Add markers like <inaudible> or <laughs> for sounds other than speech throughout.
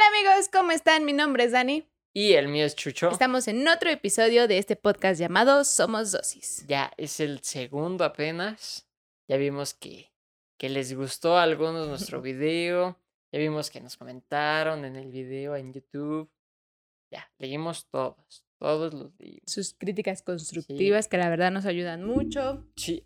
Hola amigos, ¿cómo están? Mi nombre es Dani. Y el mío es Chucho. Estamos en otro episodio de este podcast llamado Somos Dosis. Ya es el segundo apenas. Ya vimos que, que les gustó a algunos nuestro <laughs> video. Ya vimos que nos comentaron en el video en YouTube. Ya, leímos todos. Todos los leímos. Sus críticas constructivas que la verdad nos ayudan mucho. Sí,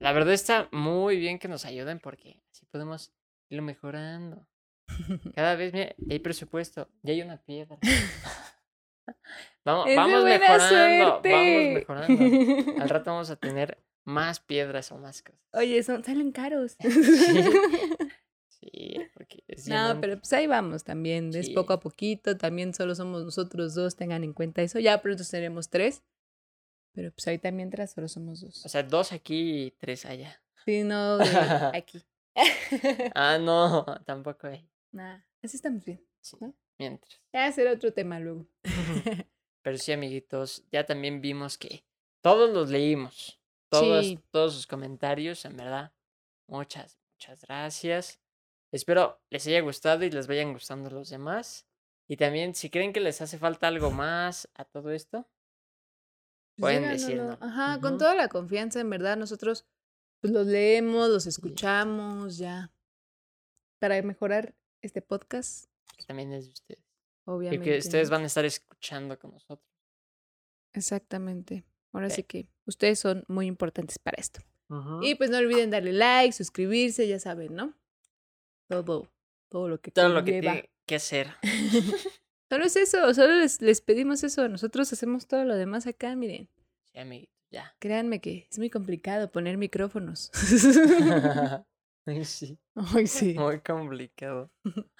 la verdad está muy bien que nos ayuden porque así podemos irlo mejorando. <laughs> Cada vez mira, ya hay presupuesto, ya hay una piedra. <laughs> <laughs> vamos vamos mejorando, suerte. vamos mejorando. Al rato vamos a tener más piedras o más cosas. Oye, son, salen caros. Sí, porque es no, pero pues ahí vamos también, es Sí. poco a poquito, también solo somos nosotros dos, tengan en cuenta eso, ya pronto seremos tres, pero pues ahorita mientras solo somos dos. O sea, dos aquí y tres allá. Sí, no, aquí. Ah, no, tampoco hay. Nah, así estamos bien. Sí, ¿No? mientras. Ya será otro tema luego. <laughs> Pero sí, amiguitos, ya también vimos que todos los leímos. Todos, Sí. todos sus comentarios, en verdad. Muchas, muchas gracias. Espero les haya gustado y les vayan gustando los demás. Y también, si creen que les hace falta algo más a todo esto, Pueden díganoslo. decírnoslo. Ajá, con toda la confianza, en verdad, nosotros pues los leemos, los escuchamos, ya. Para mejorar este podcast, que también es de ustedes. Y obviamente. que ustedes van a estar escuchando con nosotros. Exactamente. Ahora sí que ustedes son muy importantes para esto. Y pues no olviden darle like, suscribirse, ya saben, ¿no? Todo, todo lo que todo lo que tiene que hacer. <laughs> Solo es eso, solo les, les pedimos eso. Nosotros hacemos todo lo demás acá, miren. Sí, amiguitos, ya. Créanme que es muy complicado poner micrófonos. <laughs> <laughs> Ay, sí. <laughs> Ay, sí. Muy complicado. <laughs>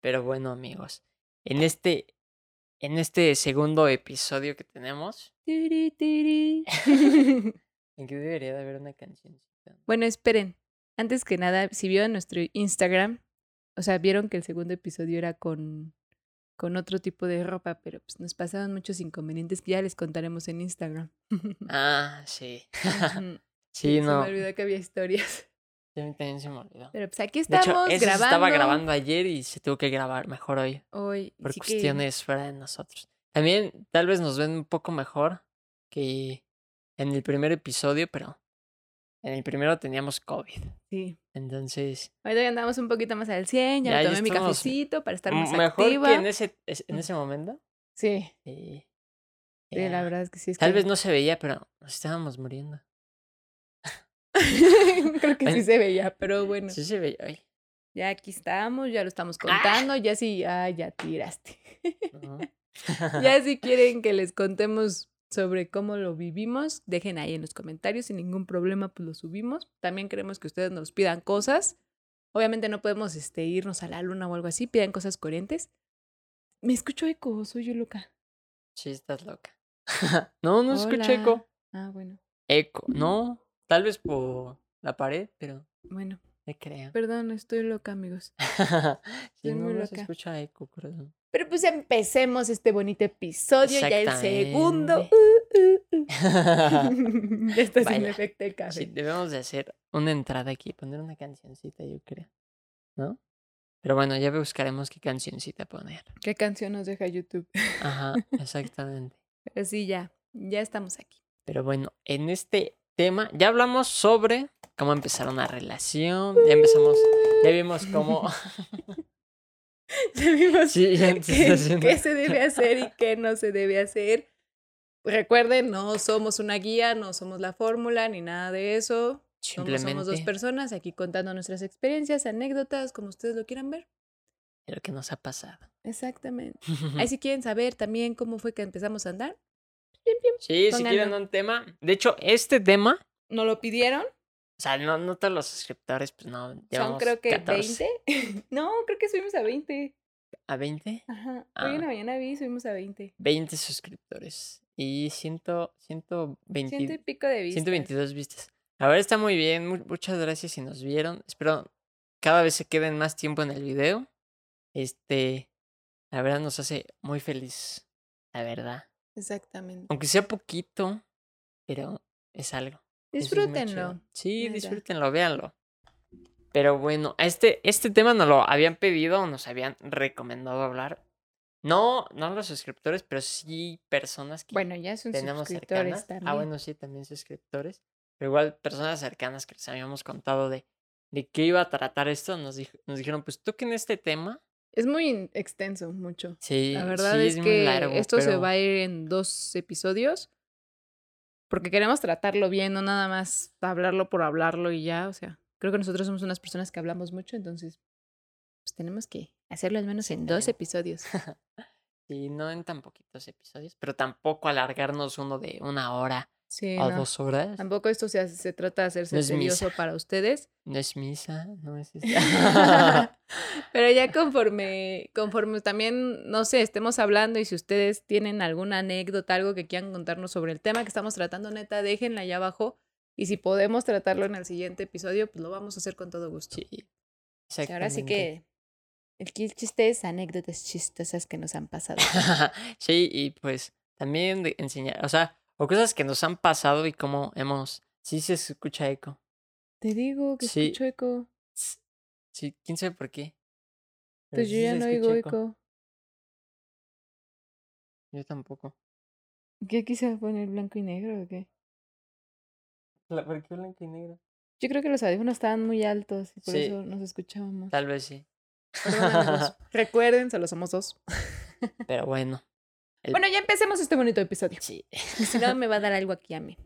Pero bueno, amigos, en este, en este segundo episodio que tenemos, Tiri, tiri. <laughs> en que debería de haber una cancioncita. bueno, esperen. Antes que nada, si vieron nuestro Instagram, o sea, vieron que el segundo episodio era con, con otro tipo de ropa, pero pues nos pasaban muchos inconvenientes que ya les contaremos en Instagram. Ah, sí. Sí, Se no. me olvidó que había historias. A mí también se me olvidó. Pero pues aquí De estamos hecho, se grabando. estaba grabando ayer y se tuvo que grabar mejor hoy. hoy. Por que- cuestiones fuera de nosotros. También tal vez nos ven un poco mejor que en el primer episodio, pero en el primero teníamos COVID. sí. Entonces, Ahorita ya andamos un poquito más al 100, ya, Ya, me tomé mi cafecito para estar más mejor activa. que en ese, es- en ese momento. Sí, Sí, sí, la verdad es que sí. Es Tal que- vez no se veía, pero nos estábamos muriendo. <laughs> Creo que sí se veía, pero bueno. Sí se veía. ay, Ya aquí estamos, ya lo estamos Ah. contando, ya sí, ah, ya tiraste. no. <laughs> ya si quieren que les contemos sobre cómo lo vivimos, dejen ahí en los comentarios, sin ningún problema, pues lo subimos. También queremos que ustedes nos pidan cosas. Obviamente no podemos este, irnos a la luna o algo así, pidan cosas coherentes. Me escucho eco, soy yo loca. Sí, estás loca. <laughs> no, no escucho Hola. eco. Ah, bueno, Eco. No, tal vez por la pared, pero bueno, no creo. perdón, estoy loca, amigos. <laughs> sí, Estoy no, muy loca. escucha eco, corazón. Pero pues empecemos este bonito episodio, ya el segundo. Uh, uh, uh. <laughs> <laughs> ya está sin efecto el café. Sí, debemos de hacer una entrada aquí, poner una cancioncita, yo creo. ¿No? Pero bueno, ya buscaremos qué cancioncita poner. ¿Qué canción nos deja YouTube? Ajá, exactamente. Pero sí, ya, ya estamos aquí. Pero bueno, en este tema ya hablamos sobre cómo empezar una relación, ya empezamos, ya vimos cómo... <laughs> <laughs> Ya vimos Sí, ya <laughs> qué, haciendo- qué se debe hacer y qué no se debe hacer. Recuerden, no somos una guía, no somos la fórmula ni nada de eso. Somos, somos dos Simplemente personas aquí contando nuestras experiencias, anécdotas, como ustedes lo quieran ver. lo que nos ha pasado. Exactamente. Ahí si quieren saber también cómo fue que empezamos a andar, Sí, si quieren un tema. De hecho, este tema, ¿no lo pidieron? o sea, no, no todos los suscriptores, pues no, Son creo que 14. 20. <laughs> no, creo que subimos a 20. ¿A 20? Ajá. Ah. Hoy en la mañana vi, subimos a 20. 20 suscriptores. Y 100, 120, Ciento y pico de vistas. 122 vistas. La verdad está muy bien. mu- Muchas gracias si nos vieron. Espero cada vez se queden más tiempo en el video. Este, la verdad nos hace muy feliz. La verdad. Exactamente. Aunque sea poquito, pero es algo. Eso es. Disfrútenlo. Sí, neta. disfrútenlo, véanlo. Pero bueno, este, este tema nos lo habían pedido, nos habían recomendado hablar. No, no los suscriptores, pero sí personas que Bueno, ya son tenemos suscriptores cercanas. también. Ah, bueno, sí, también suscriptores. Pero igual personas cercanas que les habíamos contado de, de qué iba a tratar esto, nos, dij- nos dijeron, pues toquen este tema. Es muy extenso, mucho. Sí, La verdad sí, es, que largo, esto se va a ir en dos episodios. Porque queremos tratarlo bien, no nada más hablarlo por hablarlo y ya. O sea, creo que nosotros somos unas personas que hablamos mucho, entonces pues tenemos que hacerlo al menos Sí, en dos episodios. <laughs> Sí, no en tan poquitos episodios, pero tampoco alargarnos uno de una hora Sí, no. dos horas. Tampoco esto se, hace- se trata de hacerse No para ustedes. No es misa, no es. <laughs> <laughs> Pero ya conforme, conforme también, no sé, estemos hablando y si ustedes tienen alguna anécdota, algo que quieran contarnos sobre el tema que estamos tratando, neta, déjenla allá abajo. Y si podemos tratarlo en el siguiente episodio, pues lo vamos a hacer con todo gusto. Sí, ahora sí que el chiste es anécdotas chistosas que nos han pasado. <laughs> sí, y pues también enseñar, o sea, o cosas que nos han pasado y cómo hemos. Sí se escucha eco. Te digo que Sí. escucho eco. Sí, quién sabe por qué. pero Pues yo ya no oigo eco. Yo tampoco. ¿Qué quise poner blanco y negro o qué? La- ¿Por qué blanco y negro? Yo creo que los audífonos estaban muy altos y por Sí. eso nos escuchábamos. Tal vez sí. <laughs> Recuerden, solo somos dos. Pero bueno. El- Bueno, ya empecemos este bonito episodio. Sí. <laughs> Si no, me va a dar algo aquí a mí.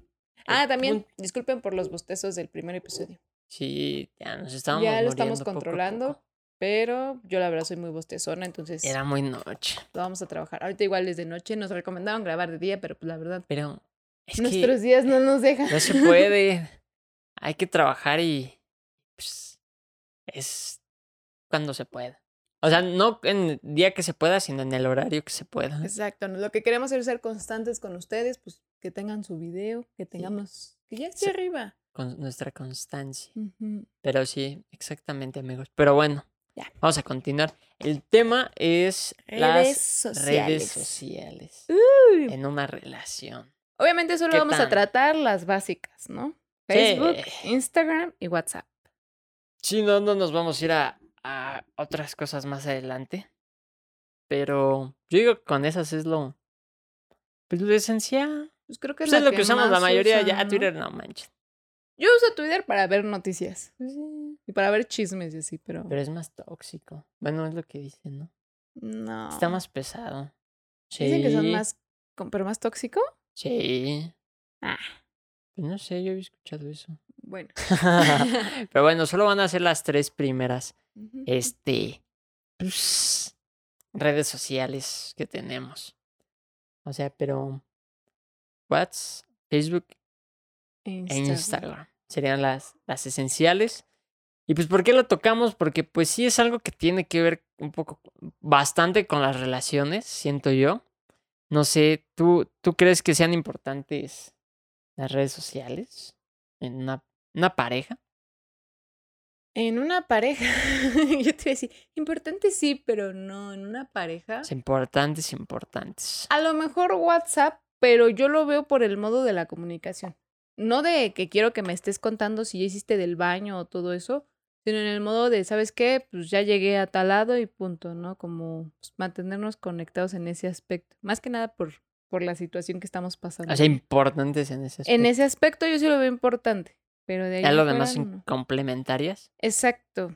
Ah, también, punto- disculpen por los bostezos del primer episodio. Sí, ya nos estábamos ya lo estamos poco controlando, poco. pero yo la verdad soy muy bostezona, entonces Era muy noche. lo vamos a trabajar. Ahorita igual es de noche, nos recomendaban grabar de día, pero pues la verdad, Pero es nuestros que días no nos dejan. no se puede. <laughs> Hay que trabajar y pues, es cuando se pueda. O sea, no en el día que se pueda, sino en el horario que se pueda. Exacto, lo que queremos es ser constantes con ustedes, pues que tengan su video, que tengamos, que ya esté Sí. arriba. Con nuestra constancia. Pero sí, exactamente, amigos. Pero bueno, Ya. vamos a continuar. El tema es Redes las sociales. redes sociales Uy. en una relación. Obviamente solo ¿Qué vamos a tratar las básicas, ¿no? Facebook, Instagram y WhatsApp. Sí, no, no nos vamos a ir a, a otras cosas más adelante. Pero yo digo que con esas es lo, pues lo esencial. Pues creo que Pues es, lo que usamos la mayoría. usan, ya ¿no? Twitter no manches. Yo uso Twitter para ver noticias. Y para ver chismes y así, pero. Pero es más tóxico. Bueno, es lo que dicen, ¿no? No. Está más pesado. Dicen que son Sí, más. ¿Pero más tóxico? Sí. Ah. Pues no sé, yo había escuchado eso. Bueno. <laughs> <laughs> Pero bueno, solo van a ser las tres primeras. Este. pues, redes sociales que tenemos. O sea, pero. WhatsApp, Facebook e Instagram. Instagram. Serían las, las esenciales. Y pues, ¿por qué lo tocamos? Porque pues sí es algo que tiene que ver un poco, bastante con las relaciones, siento yo. No sé, ¿tú, ¿tú crees que sean importantes las redes sociales en una, una pareja? En una pareja. <laughs> Yo te iba a decir, importante sí, pero no. En una pareja. Es importantes, importantes. A lo mejor WhatsApp, pero yo lo veo por el modo de la comunicación. No de que quiero que me estés contando si ya hiciste del baño o todo eso, sino en el modo de, ¿sabes qué? Pues ya llegué a tal lado y punto, ¿no? Como pues, mantenernos conectados en ese aspecto. Más que nada por, por la situación que estamos pasando. O sea, importantes en ese aspecto. en ese aspecto yo sí lo veo importante, pero de ahí Ya lo demás son no. complementarias. Exacto.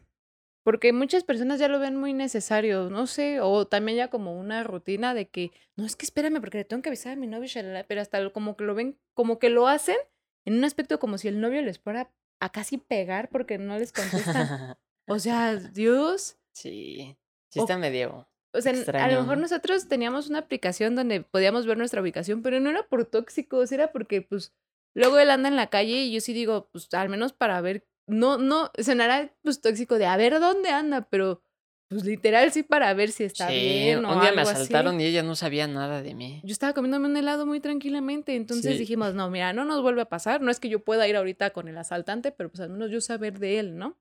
Porque muchas personas ya lo ven muy necesario, no sé, o también ya como una rutina de que, no, es que espérame porque le tengo que avisar a mi novio, shalala", pero hasta lo- como que lo ven, como que lo hacen en un aspecto como si el novio les fuera a casi pegar porque no les contestan. O sea, <laughs> Dios. sí, sí O- está medio. O sea, a Extraño, lo mejor ¿no? nosotros teníamos una aplicación donde podíamos ver nuestra ubicación, pero no era por tóxicos, era porque pues luego él anda en la calle y yo sí digo, pues al menos para ver, no, no, sonará pues tóxico de a ver dónde anda, pero pues literal sí para ver si está sí, bien o un día me así. asaltaron y ella no sabía nada de mí. Yo estaba comiéndome un helado muy tranquilamente, entonces Sí. dijimos, no, mira, no nos vuelve a pasar, no es que yo pueda ir ahorita con el asaltante, pero pues al menos yo saber de él, ¿no?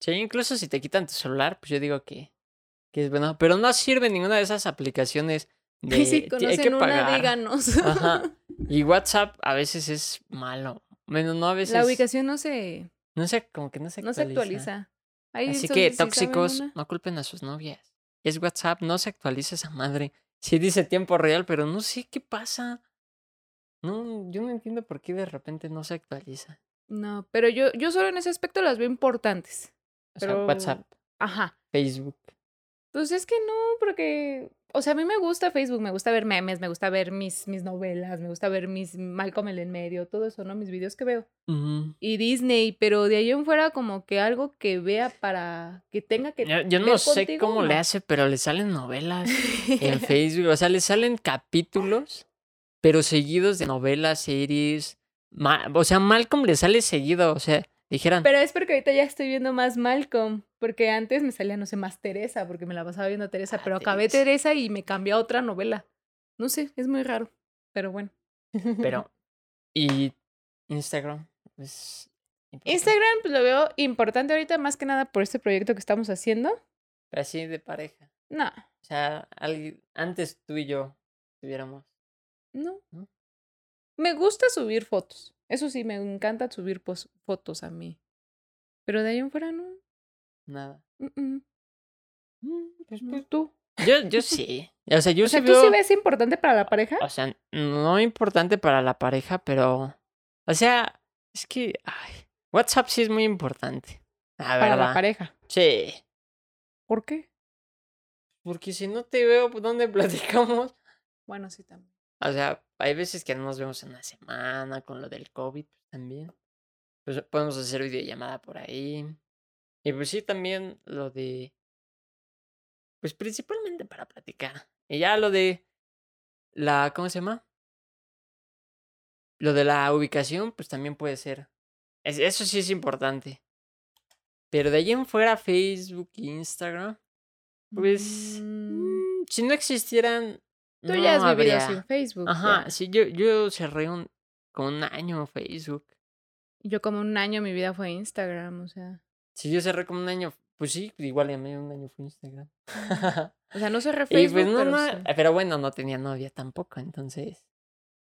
Sí, incluso si te quitan tu celular, pues yo digo que, que es bueno. Pero no sirve ninguna de esas aplicaciones <laughs> de Y si "Ti- hay que conocen una, pagar". díganos. Ajá. Y WhatsApp a veces es malo. Bueno, no a veces. La ubicación no se, No sé, como que no se no se actualiza. actualiza. Ahí Así que si tóxicos, no culpen a sus novias. Es WhatsApp, no se actualiza esa madre. Sí dice tiempo real, pero no sé qué pasa. No, yo no entiendo por qué de repente no se actualiza. No, pero yo, yo solo en ese aspecto las veo importantes. O sea, WhatsApp, Ajá. Facebook. Pues es que no, porque, o sea, a mí me gusta Facebook, me gusta ver memes, me gusta ver mis, mis novelas, me gusta ver mis Malcolm el en medio, todo eso, ¿no? Mis videos que veo. Y Disney, pero de ahí en fuera como que algo que vea para que tenga que... Yo, yo no sé contigo, cómo le hace, pero le salen novelas en <laughs> Facebook. O sea, le salen capítulos, pero seguidos de novelas, series. Ma- o sea, Malcolm le sale seguido. O sea, dijeran. Pero es porque ahorita ya estoy viendo más Malcolm, porque antes me salía, no sé, más Teresa, porque me la pasaba viendo a Teresa, Ah, pero acabé Teresa. Teresa y me cambió a otra novela. No sé, es muy raro, pero bueno. Pero. <laughs> Y Instagram. Es. Instagram pues, lo veo importante ahorita más que nada por este proyecto que estamos haciendo. Pero así de pareja. No, O sea, alguien- antes tú y yo tuviéramos. no. ¿No? Me gusta subir fotos. Eso sí, me encanta subir pos- fotos a mí. Pero de ahí en fuera no. Nada. Mm, mm. Mm, Pues, pues, tú. yo, yo sí. O sea, yo o sea, ¿tú sí ves importante para la pareja? O sea, no importante para la pareja, pero. O sea, es que. Ay, WhatsApp sí es muy importante. La para la pareja. Sí. ¿Por qué? Porque si no te veo, pues, ¿dónde <laughs> platicamos? Bueno, sí también. O sea, hay veces que no nos vemos en una semana con lo del COVID pues, también. Pues podemos hacer videollamada por ahí. Y pues sí, también lo de. Pues principalmente para platicar. Y ya lo de. La. ¿Cómo se llama? Lo de la ubicación, pues también puede ser. Es- eso sí es importante. Pero de ahí en fuera, Facebook e Instagram. Pues. Mm, mm, si no existieran. Tú no ya has vivido sin Facebook. Ajá, ya. sí, yo, yo cerré un, con un año Facebook. Yo como un año mi vida fue Instagram, o sea. Si yo cerré como un año, pues sí, igual a mí un año fue Instagram. O sea, no cerré <laughs> y Facebook, pues no, pero no, sí. pero bueno, no tenía novia tampoco, entonces.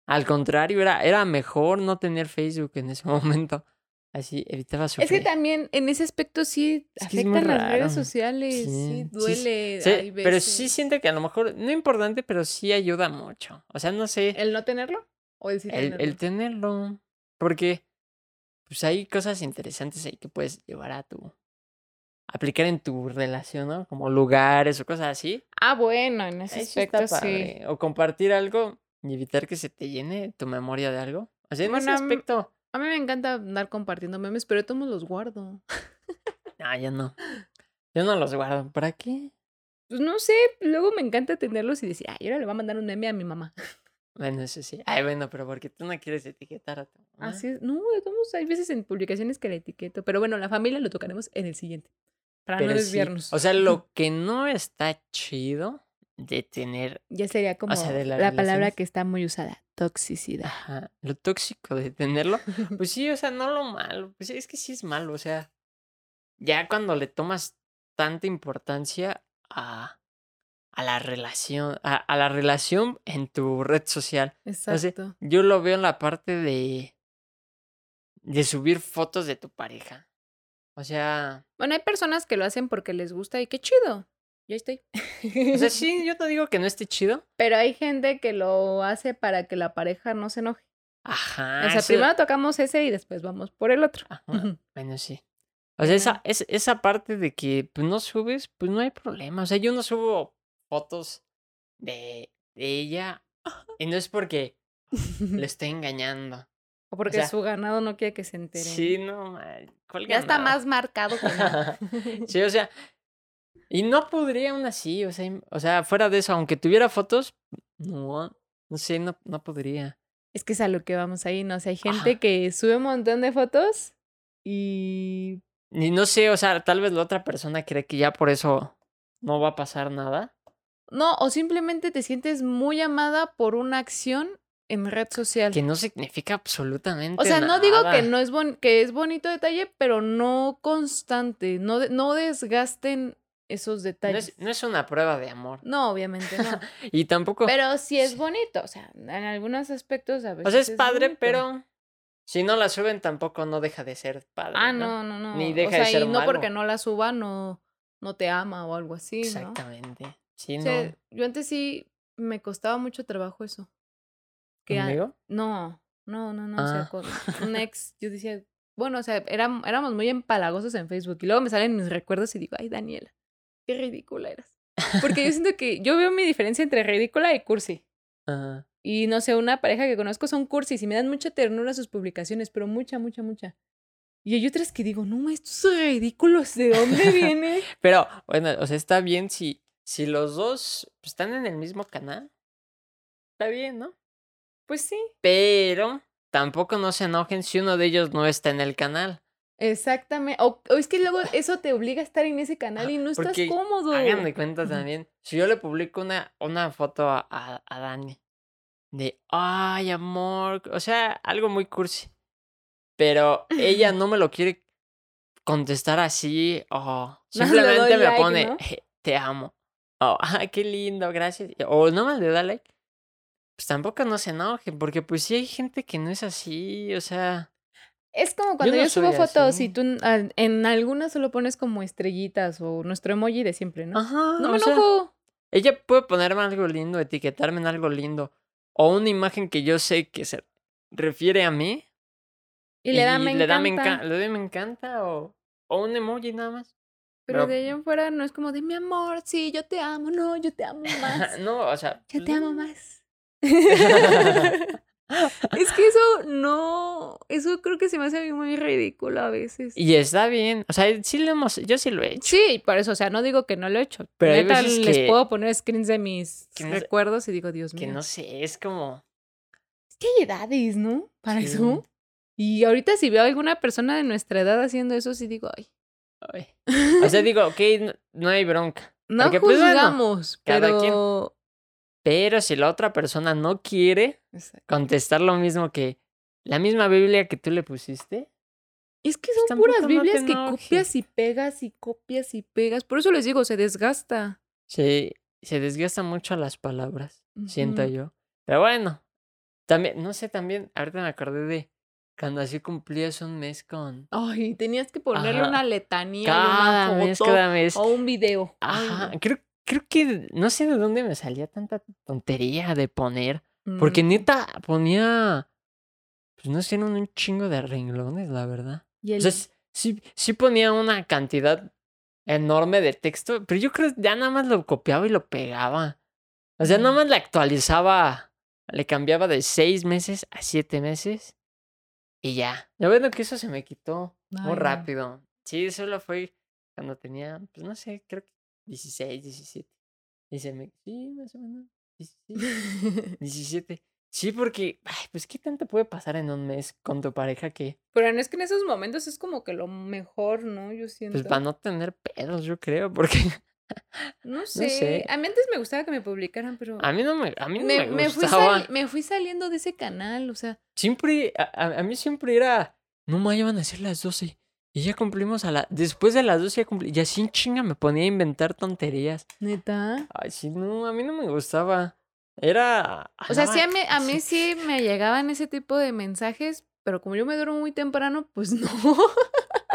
Al contrario, era, era mejor no tener Facebook en ese <laughs> momento. Así evitaba Es sufrir. que también en ese aspecto sí Es es afectan las redes sociales, sí, duele. Sí, pero sí siento que a lo mejor, no importante, pero sí ayuda mucho. O sea, no sé. ¿El no tenerlo? ¿O el sí el, tenerlo? el tenerlo. Porque pues hay cosas interesantes ahí que puedes llevar a tu. aplicar en tu relación, ¿no? Como lugares o cosas así. Ah, bueno, en ese está aspecto sí. O compartir algo y evitar que se te llene tu memoria de algo. O sea, en Bueno, ese mí- aspecto. A mí me encanta andar compartiendo memes, pero modos los guardo. No, <laughs> yo no. Yo no los guardo. ¿Para qué? Pues no sé, luego me encanta tenerlos y decir, ay, ahora le voy a mandar un meme a mi mamá. Bueno, eso sí. Ay, bueno, pero porque tú no quieres etiquetar a tu mamá. Así es. No, todos hay veces en publicaciones que la etiqueto. Pero bueno, la familia lo tocaremos en el siguiente. Para Pero no sí, desviarnos. O sea, <laughs> lo que no está chido de tener Ya sería como sea, la palabra que está muy usada, toxicidad. Ajá, lo tóxico de tenerlo, <laughs> pues sí, o sea, no lo malo, pues es que sí es malo, o sea, ya cuando le tomas tanta importancia a, a la relación, a, a la relación en tu red social. Exacto. Yo lo veo en la parte de, de subir fotos de tu pareja. O sea, Bueno, hay personas que lo hacen porque les gusta y qué chido. Ya estoy. o sea, <laughs> sí, yo no digo que no esté chido. Pero hay gente que lo hace para que la pareja no se enoje. Ajá. o sea, eso- primero tocamos ese y después vamos por el otro. ajá, Bueno, sí. O sea, esa, es, esa parte de que pues, no subes, pues no hay problema. O sea, yo no subo fotos de, de ella y no es porque le <laughs> estoy engañando. o porque sea, su ganado no quiere que se entere. Sí, no, ma, ¿cuál Ya está más marcado que no. <laughs> Sí, o sea, y no podría aún así, o sea, o sea, fuera de eso, aunque tuviera fotos, no, no sé, no, no podría. Es que es a lo que vamos ahí, ¿no? O sea, hay gente Ajá. que sube un montón de fotos y Ni no sé, o sea, tal vez la otra persona cree que ya por eso no va a pasar nada. No, o simplemente te sientes muy amada por una acción en red social. Que no significa absolutamente O sea, no digo que nada. no es bon- que es bonito detalle, pero no constante. No, de- no desgasten esos No detalles. es, no es una prueba de amor. No, obviamente no. <laughs> Y tampoco. Pero sí es bonito. O sea, en algunos aspectos a veces. o sea, es padre, bonito. pero. Si no la suben, tampoco no deja de ser padre. Ah, ¿no? no, no, no. Ni o deja sea, de ser y no porque no la suba, no, no te ama o algo así, ¿no? Exactamente. Sí, O no. yo antes sí me costaba mucho trabajo eso. Que. No, no, no, no. O sea, Ah. con <laughs> un ex, yo decía, bueno, o sea, eram- éramos muy empalagosos en Facebook. Y luego me salen mis recuerdos y digo, ay, Daniela, qué ridícula eras. Porque yo siento que yo veo mi diferencia entre ridícula y cursi. Ajá. Y no sé, una pareja que conozco son cursis y me dan mucha ternura sus publicaciones, pero mucha, mucha, mucha. Y hay otras que digo, no, estos ridículos, ¿de dónde <laughs> viene? Pero, bueno, o sea, está bien si, si los dos pues, están en el mismo canal. Está bien, ¿no? pues sí. Pero tampoco no se enojen si uno de ellos no está en el canal. Exactamente. O, o es que luego eso te obliga a estar en ese canal y no estás Porque cómodo. Hagan de cuenta también. Si yo le publico una, una foto a, a, a Dani de, ay, amor, o sea, algo muy cursi. Pero ella <laughs> no me lo quiere contestar así o <laughs> le simplemente me like, pone, ¿no? "Je, te amo. O, ay, qué lindo, gracias. O no me le da like. Pues tampoco no se enojen, porque pues sí hay gente que no es así, o sea, Es como cuando yo, no subo fotos y tú en- al- en algunas solo pones como estrellitas o nuestro emoji de siempre, ¿no? ajá, no me o sea, enojo. Ella puede ponerme algo lindo, etiquetarme en algo lindo. O una imagen que yo sé que se refiere a mí. Y, le da me le encanta. da me, enca- le da me encanta. O, o un emoji nada más. Pero pero- de ahí en fuera no es como de mi amor, sí, yo te amo, no, yo te amo <laughs> más. no, o sea. Yo te amo más. <laughs> <laughs> no, eso creo que se me hace a mí muy ridículo a veces. Y está bien. O sea, sí lo hemos. Yo sí lo he hecho. Sí, por eso, o sea, no digo que no lo he hecho. Pero hay veces les que- puedo poner screens de mis que no sé- recuerdos y digo, Dios mío. Que no sé, es como. Es que hay edades, ¿no? Para Sí. eso. Y ahorita si veo a alguna persona de nuestra edad haciendo eso, sí digo, ay. ay. O sea, digo, ok, no, no hay bronca. No Porque, pues, bueno, juzgamos, cada quien. pero... Pero si la otra persona no quiere Exacto. contestar lo mismo que la misma Biblia que tú le pusiste. Es que Pues son puras no Biblias que copias y pegas y copias y pegas. Por eso les digo, se desgasta. Se, se desgastan mucho las palabras, siento yo. Pero bueno, también, no sé, también, ahorita me acordé de cuando así cumplías un mes con... Ay, tenías que ponerle Ajá. una letanía Cada una mes, cada mes. o un video. Ay, Ajá, no. creo, creo que no sé de dónde me salía tanta tontería de poner. Porque Mm, neta ponía... Pues no eran un chingo de renglones, la verdad. y O sea, sí, sí ponía una cantidad enorme de texto, pero yo creo que ya nada más lo copiaba y lo pegaba. O sea, nada Mm. más le actualizaba, le cambiaba de seis meses a siete meses y ya. Lo bueno que eso se me quitó Ay, muy rápido. Sí, solo fue cuando tenía, pues no sé, creo que 16, 17. Y se me, sí, más o menos, 16, 17. <laughs> Sí, porque, ay, pues, ¿qué tanto puede pasar en un mes con tu pareja que, Pero no es que en esos momentos es como que lo mejor, ¿no? Yo siento. pues, para no tener pedos, yo creo, porque <laughs> No sé. sé. A mí antes me gustaba que me publicaran, pero a mí no me, a mí no me, me, me fui gustaba. me fui saliendo de ese canal, o sea, Siempre, a, a- mí siempre era, no me iban a ser las 12. Y ya cumplimos a la, después de las 12 ya cumplí, y así en chinga me ponía a inventar tonterías. neta. Ay, sí, no, a mí no me gustaba. Era... O sea, sí a mí, a mí sí me llegaban ese tipo de mensajes, pero como yo me duermo muy temprano, pues no.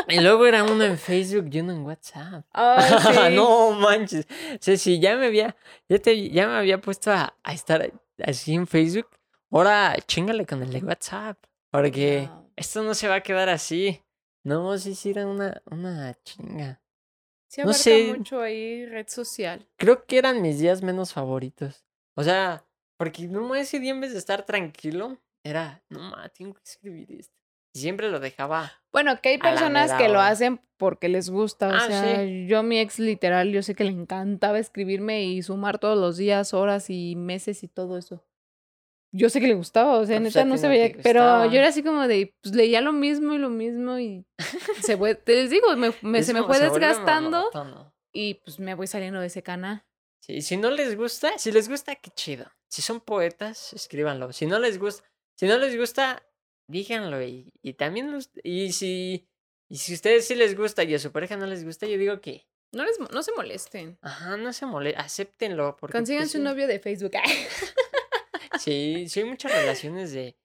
Y luego era uno en Facebook y uno en WhatsApp. Ay, <laughs> sí. no manches. O sea, si ya me había, ya, te, ya me había puesto a, a estar así en Facebook, ahora chingale con el de WhatsApp. Porque Wow. esto no se va a quedar así. No, sí, sí, era una, una chinga. Sí no abarca sé. mucho ahí red social. Creo que eran mis días menos favoritos. O sea, porque no ese día en vez de estar tranquilo, era, no ma, tengo que escribir esto. Y siempre lo dejaba. Bueno, que hay personas que lo hacen porque les gusta. O Ah, sea, yo mi ex literal, yo sé que le encantaba escribirme y sumar todos los días, horas y meses y todo eso. Yo sé que le gustaba, o sea, pues, neta no se veía, pero yo era así como de, pues leía lo mismo y lo mismo y se fue, te les digo, me, me- se me fue se desgastando y pues me voy saliendo de ese canal. Sí, si no les gusta, si les gusta, qué chido. Si son poetas, escríbanlo. Si no les gusta, si no les gusta, díganlo. Y, y también, los- y si, y si a ustedes sí les gusta y a su pareja no les gusta, yo digo que, No, les, no se molesten. ajá, no se molesten, acéptenlo. Porque pues, Consíganse un sí, novio de Facebook. <laughs> Sí, sí hay muchas relaciones de,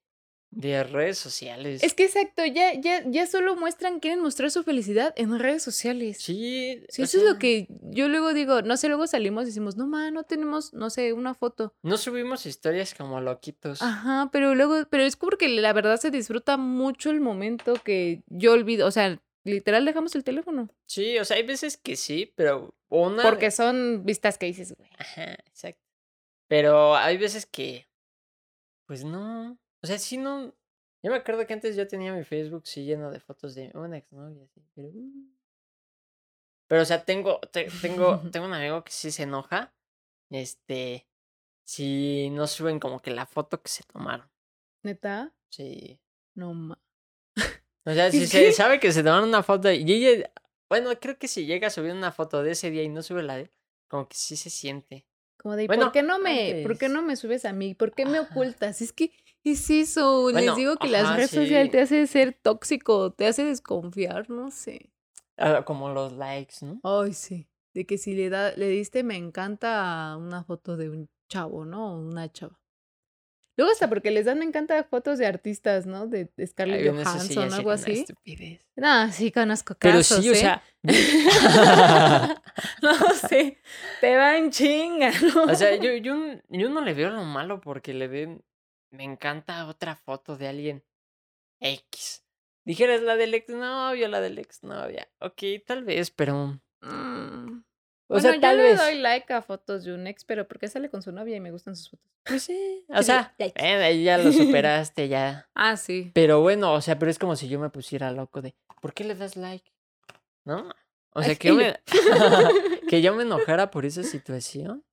de redes sociales. Es que exacto, ya, ya, ya solo muestran, quieren mostrar su felicidad en redes sociales. Sí, Sí, eso es lo que yo luego digo, no sé, luego salimos y decimos, no, ma, no tenemos, no sé, una foto. No subimos historias como loquitos. Ajá, pero luego, pero es porque la verdad se disfruta mucho el momento que yo olvido, o sea, literal dejamos el teléfono. Sí, o sea, hay veces que sí, pero una... Porque son vistas que dices, güey. Ajá, exacto. Pero hay veces que, pues no. O sea, sí no. Yo me acuerdo que antes yo tenía mi Facebook sí lleno de fotos de una exnovia, así, pero. mm. Pero, o sea, tengo, te- tengo, <laughs> tengo un amigo que sí se enoja. Este. Si no suben como que la foto que se tomaron. ¿Neta? Sí. No, ma. O sea, <laughs> si ¿Es se sabe que se tomaron una foto y ella. Bueno, creo que si llega a subir una foto de ese día y no sube la de como que sí se siente. Como de, Bueno, ¿por qué no me, ¿por qué antes. no me subes a mí? ¿Por qué me Ajá. ocultas? Es que es eso, les Bueno, digo que las ajá, redes sociales sí. te hace ser tóxico, te hace desconfiar, no sé. Ah, Como los likes, ¿no? Ay, sí. De que si le da, le diste me encanta una foto de un chavo, ¿no? O una chava. Luego hasta porque les dan me encanta fotos de artistas, ¿no? De, Scarlett sí Johansson, sería algo así. estupidez. No, sí, conozco Pero casos, sí, o ¿eh? sea, <laughs> <laughs> no sé, te van chinga, <laughs> ¿no? o sea, yo, yo, yo no le veo lo malo porque le den, me encanta otra foto de alguien X. Dijeras la del exnovio, la del exnovia. Ok, tal vez, pero, Mm. o bueno, sea, tal yo le doy like a fotos de un ex, pero porque sale con su novia y me gustan sus fotos. Pues sí, o sea, ahí ya lo <laughs> superaste, ya. Ah, sí. Pero bueno, o sea, pero es como si yo me pusiera loco de, ¿por qué le das like? ¿No? O sea, Ay, <laughs> que yo. me, que yo me enojara por esa situación.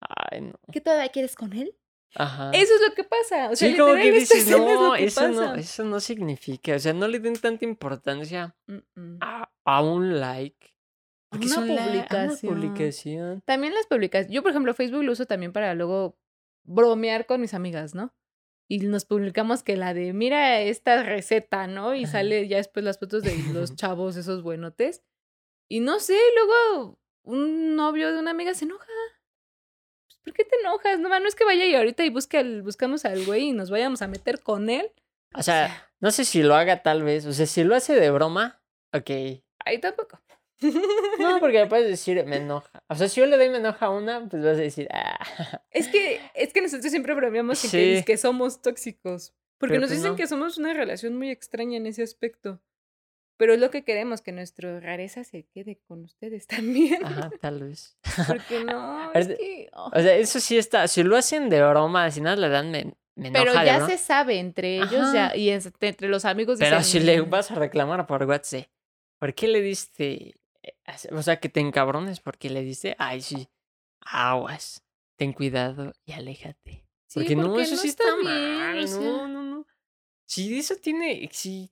Ay, no. ¿Qué todavía quieres con él? Ajá. Eso es lo que pasa. O sea, sí, como que dices, es no, que eso no, eso no significa, o sea, no le den tanta importancia a, a un like. Porque es una publicación. publicación. También las publicaciones. Yo, por ejemplo, Facebook lo uso también para luego bromear con mis amigas, ¿no? Y nos publicamos que la de, mira esta receta, ¿no? Y Ajá. sale ya después las fotos de los <laughs> chavos, esos buenotes. Y no sé, luego un novio de una amiga se enoja. ¿Por qué te enojas? No, no es que vaya y ahorita y busque al- buscamos al güey y nos vayamos a meter con él. O sea, no sé si lo haga tal vez, o sea, si lo hace de broma, ok. Ahí tampoco. No, porque le puedes decir, me <laughs> enoja. O sea, si yo le doy me enoja a una, pues vas a decir, ah. Es que, es que nosotros siempre bromeamos que, Sí. es que somos tóxicos. Porque Pero nos pues dicen no. que somos una relación muy extraña en ese aspecto. Pero es lo que queremos, que nuestra rareza se quede con ustedes <laughs> también. Ajá, tal vez. <laughs> Porque no, es que. oh. O sea, eso sí está, si lo hacen de broma, si nada le dan, me, me enoja Pero de ya broma. se sabe entre ellos ya, y es- entre los amigos. Pero dicen, si le "Mm, vas a reclamar por WhatsApp, ¿por qué le diste? eh, O sea, que te encabrones porque le diste, ay, sí, aguas, ten cuidado y aléjate. Sí, porque no, porque eso no sí está está, bien, mal, o sea. no, no, no. Si eso tiene, si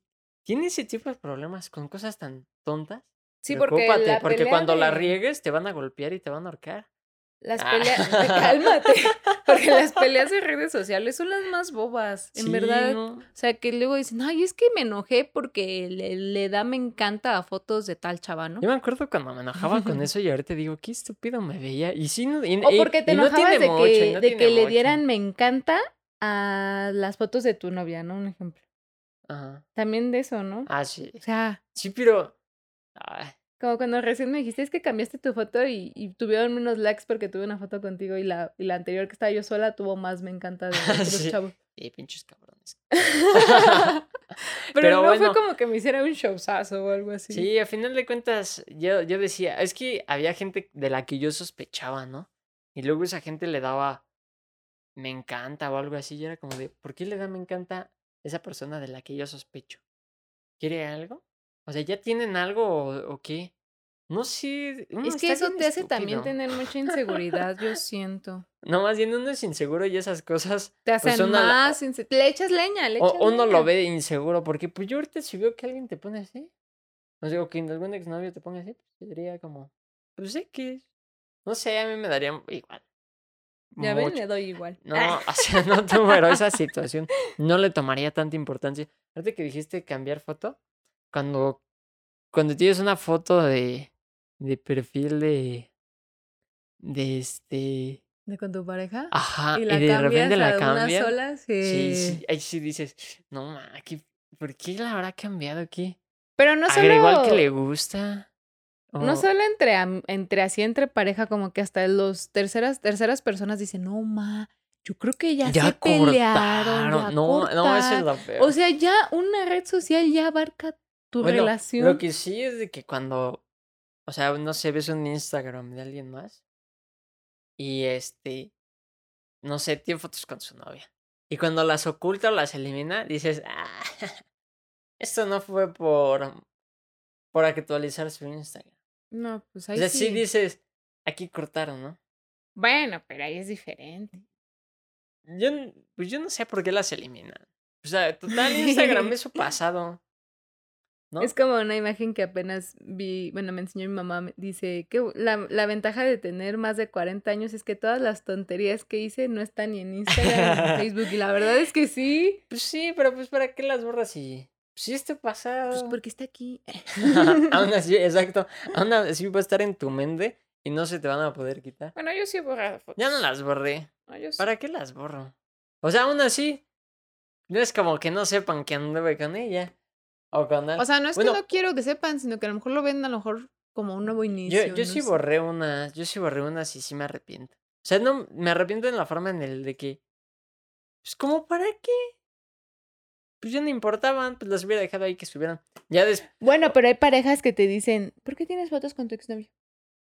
tiene ese tipo de problemas con cosas tan tontas, Sí, porque. la porque cuando la de- riegues te van a golpear y te van a ahorcar. Las Ah. peleas. <laughs> Cálmate. Porque las peleas de redes sociales son las más bobas. <laughs> En Sí, verdad. no. O sea, que luego dicen, ay, es que me enojé porque le, le da me encanta a fotos de tal chavano. Yo me acuerdo cuando me enojaba con <laughs> eso y ahorita digo, qué estúpido me veía. Y sí, no, y, O porque te y no enojabas tiene de mucho, que, no de tiene que le dieran me encanta a las fotos de tu novia, ¿no? Un ejemplo. Ajá. También de eso, ¿no? Ah, sí. O sea, Sí, pero. ay, como cuando recién me dijiste, es que cambiaste tu foto y, y tuvieron menos likes porque tuve una foto contigo y la, y la anterior que estaba yo sola tuvo más me encanta de <laughs> Sí. chavos. eh, pinches cabrones. <laughs> Pero, Pero no bueno. fue como que me hiciera un showzazo o algo así. Sí, a final de cuentas, yo, yo decía, es que había gente de la que yo sospechaba, ¿no? Y luego esa gente le daba me encanta o algo así. Y era como de, ¿por qué le da me encanta esa persona de la que yo sospecho? ¿Quiere algo? O sea, ¿ya tienen algo o, o qué? No sé. Es que eso te hace también tener mucha <laughs> inseguridad, yo siento. No, más bien uno es inseguro y esas cosas. Te hacen Pues la- más inse- Le echas leña, le O, uno lo ve inseguro, porque pues yo ahorita si veo que alguien te pone así, o sea, o que algún exnovio te ponga así, pues diría como, pues sé que, no sé, a mí me daría igual. Ya ven, le doy igual. No, <laughs> o sea, no, tú, pero esa situación no le tomaría tanta importancia. Ahorita que dijiste cambiar foto, cuando, cuando tienes una foto de, de perfil de, de este, ¿De con tu pareja? Ajá, y y, la de cambias repente la sola, sí. Sí, sí, ahí sí dices, no, ma, ¿qué- ¿por qué la habrá cambiado aquí? Pero no solo, ¿Agregó al que le gusta? No solo entre, entre así, entre pareja, como que hasta los terceras, terceras personas dicen, no, ma, yo creo que ya, se pelearon, ya cortaron. No, no, eso es cortaron". lo peor. O sea, ya una red social ya abarca tu Bueno, relación. Lo que sí es de que cuando, o sea, no sé, ves un Instagram de alguien más y este, no sé, tiene fotos con su novia. Y cuando las oculta o las elimina, dices, ah, <laughs> esto no fue por, por actualizar su Instagram. No, pues O ahí sea, sí. sí dices, aquí cortaron, ¿no? Bueno, pero ahí es diferente. Yo, n- pues yo no sé por qué las eliminan. O sea, total, Instagram <laughs> es su pasado. ¿No? Es como una imagen que apenas vi, bueno, me enseñó mi mamá, dice que la, la ventaja de tener más de 40 años es que todas las tonterías que hice no están ni en Instagram ni en <laughs> Facebook. Y la verdad es que sí, Pues sí, pero pues ¿para qué las borras si, si es tu pasado? pues porque está aquí. <laughs> aún <laughs> así, exacto. Aún así va a estar en tu mente y no se te van a poder quitar. Bueno, yo sí he borrado fotos. Ya no las borré. No, yo sí. ¿Para qué las borro? O sea, aún así, no es como que no sepan que anduve con ella. O con él. O sea, no es Bueno, que no quiero que sepan, sino que a lo mejor lo ven a lo mejor como un nuevo yo, inicio. yo no sí sé. borré unas, yo sí borré unas y sí me arrepiento. O sea, no, me arrepiento en la forma en el de que, pues como para qué. Pues ya no importaban, pues las hubiera dejado ahí que estuvieran. Ya después. Bueno, pero hay parejas que te dicen, ¿por qué tienes fotos con tu exnovio?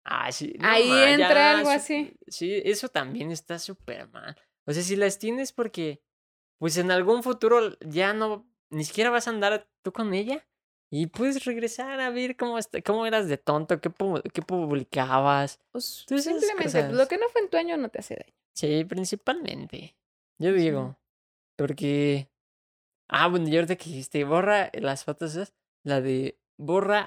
Ah, sí. no, Ahí ma, entra ya, algo así. Sí, eso también está súper mal. O sea, si las tienes porque, pues en algún futuro ya no, ni siquiera vas a andar tú con ella y puedes regresar a ver cómo, está, cómo eras de tonto, qué, pu- qué publicabas. Pues simplemente, lo que no fue en tu año no te hace daño. Sí, principalmente. Yo Sí. digo, porque... Ah, bueno, y ahorita que dijiste, borra las fotos, esas, la de borra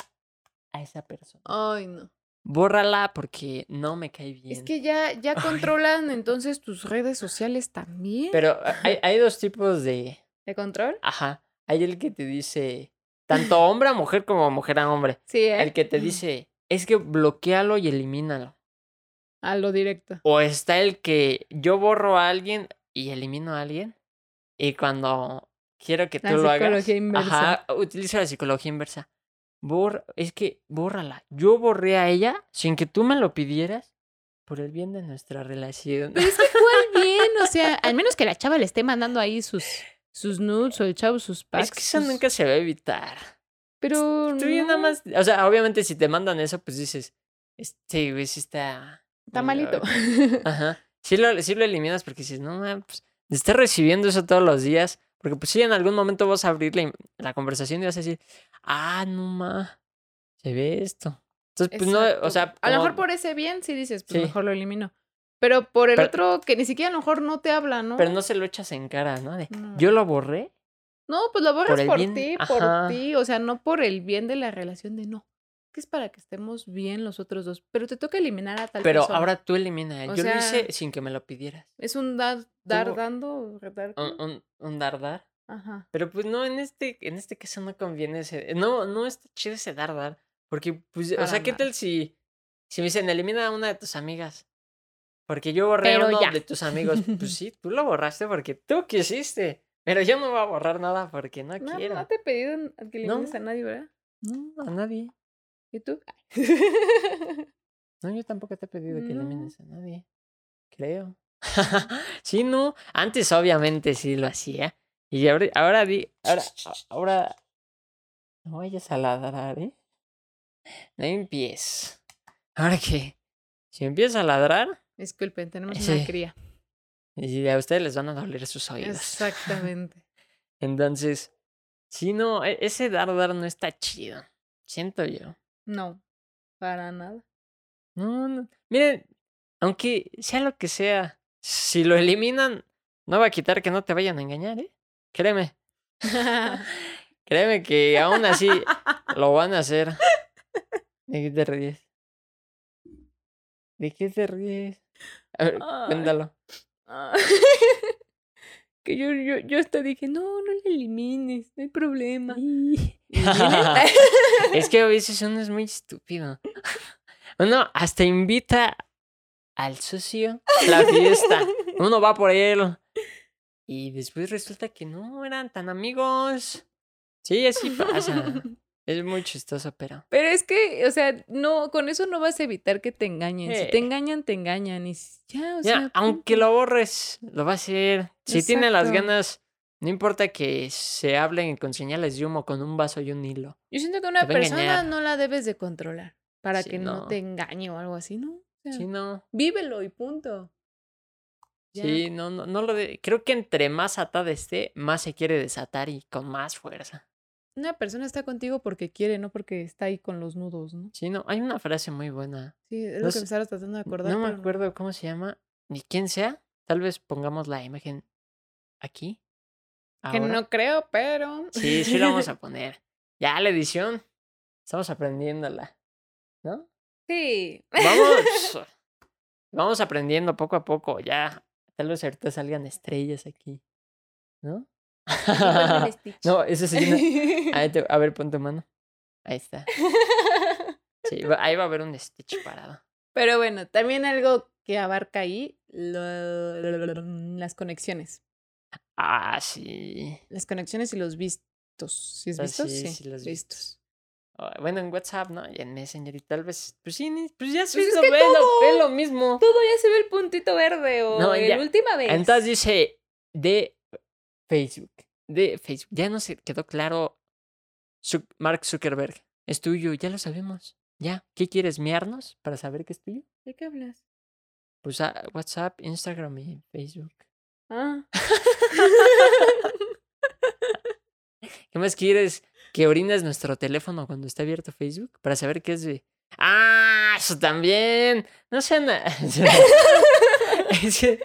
a esa persona. Ay, no. Bórrala porque no me cae bien. Es que ya, ya <laughs> controlan entonces tus redes sociales también. Pero a- hay, hay dos tipos de... ¿De control? Ajá. Hay el que te dice, tanto hombre a mujer como mujer a hombre. Sí, ¿eh? El que te dice, es que bloquealo y elimínalo. A lo directo. O está el que yo borro a alguien y elimino a alguien. Y cuando quiero que La tú lo hagas. psicología inversa. Ajá, utilizo la psicología inversa. Borra, es que bórrala. Yo borré a ella sin que tú me lo pidieras por el bien de nuestra relación. Pero es que cuál bien, o sea, al <laughs> menos que la chava le esté mandando ahí sus, sus nudes o el chavo sus packs. es que eso sus- nunca se va a evitar. Pero Tú ya nada no, más, o sea, obviamente si te mandan eso, pues dices, este güey sí está... está malito. loco". <laughs> Ajá. Sí lo, sí lo eliminas porque dices, no, man, pues, estás recibiendo eso todos los días. Porque pues sí, en algún momento vas a abrir la, la conversación y vas a decir, ah, no, ma, se ve esto. Entonces, pues no, o sea... A lo mejor por ese bien sí dices, pues Sí. mejor lo elimino. Pero por el Pero- otro, que ni siquiera a lo mejor no te habla, ¿no? Pero no se lo echas en cara, ¿no? De, No. yo lo borré. No, pues lo borras por, ti, por ti, o sea, no por el bien de la relación de no. Que es para que estemos bien los otros dos, pero te toca eliminar a tal Pero persona. ahora tú elimina. O Yo lo hice sea- sin que me lo pidieras. es un dar, dar dando, dar Un, un, un dar dar. Ajá. Pero pues no, en este, en este caso no conviene ese. No, no está chido ese dar dar. Porque, pues, o Para sea, ¿qué tal si, si me dicen elimina a una de tus amigas? Porque yo borré Pero a uno ya. de tus amigos. Pues <laughs> sí, tú lo borraste porque tú quisiste. Pero yo no voy a borrar nada porque no, No, quiero. no te he pedido que elimines No. a nadie, ¿verdad? No, a nadie. ¿Y tú? <laughs> No, yo tampoco te he pedido que No. elimines a nadie. Creo. <laughs> sí, no. Antes, obviamente, sí lo hacía. Y ahora, ahora. Ahora, ahora. No vayas a ladrar, ¿eh? No empieces. Ahora que. Si empiezas a ladrar, Disculpen, tenemos Sí. una cría. y a ustedes les van a doler sus oídos. <laughs> Exactamente. Entonces, sí, no. e- Ese dar dar no está chido. Siento yo. No, para nada. No, no. Miren, aunque sea lo que sea, si lo eliminan, no va a quitar que no te vayan a engañar, ¿eh? Créeme. <laughs> <laughs> Créeme que aún así lo van a hacer. ¿De qué te ríes? ¿De qué te ríes? A ver, cuéntalo. <laughs> Que yo, yo, yo hasta dije, no, no le elimines, no hay problema. <laughs> Es que a veces uno es muy estúpido. <laughs> Uno hasta invita al socio a la fiesta. Uno va por él. Y después resulta que no eran tan amigos. Sí, así pasa. <laughs> Es muy chistoso, pero. Pero es que, o sea, no, con eso no vas a evitar que te engañen. Si te Eh. engañan, te engañan. Y ya, o sea. aunque punto. lo borres, lo va a hacer. Si tiene las ganas, no importa que se hablen con señales de humo, con un vaso y un hilo. Yo siento que una persona engañar. no la debes de controlar para Sí, que no. no. te engañe o algo así, ¿no? O sea, Sí, no. Vívelo y punto. Ya. Sí, no, no, no lo de... Creo que entre más atada esté, más se quiere desatar y con más fuerza. Una persona está contigo porque quiere, no porque está ahí con los nudos, ¿no? Sí, no, hay una frase muy buena. Sí, es No lo que me estaba tratando de acordar. no me acuerdo cómo se llama, ni quién sea. Tal vez pongamos la imagen aquí. Que no creo, pero. Sí, sí la vamos a <laughs> poner. Ya, la edición. Estamos aprendiéndola. ¿No? Sí. Vamos. <laughs> vamos aprendiendo poco a poco. Ya. Tal vez ahorita salgan estrellas aquí. ¿No? <laughs> No, eso sí. no. Ahí te- A ver, pon tu mano. Ahí está. <laughs> Sí, ahí va a haber un Stitch parado. Pero bueno, también algo que abarca ahí, lo- las conexiones. Ah, sí. Las conexiones y los vistos. ¿Sí es Ah, vistos? sí, Sí, sí, los vistos. Ah, Bueno, en WhatsApp, ¿no? Y en Messenger y tal vez. Pues sí, pues ya Pues sí, es lo que ve, lo- todo- lo mismo. Todo ya se ve el puntito verde o No, el ya. última vez. Entonces dice de Facebook. De Facebook. Ya no se quedó claro. Mark Zuckerberg. Es tuyo, ya lo sabemos. Ya. ¿Qué quieres? ¿Mearnos para saber que es tuyo? ¿De qué hablas? Pues ah, WhatsApp, Instagram y Facebook. Ah. <laughs> ¿Qué más quieres? ¿Que orines nuestro teléfono cuando está abierto Facebook? Para saber qué es de. ¡Ah! Eso también. No sean. a- <laughs> Es que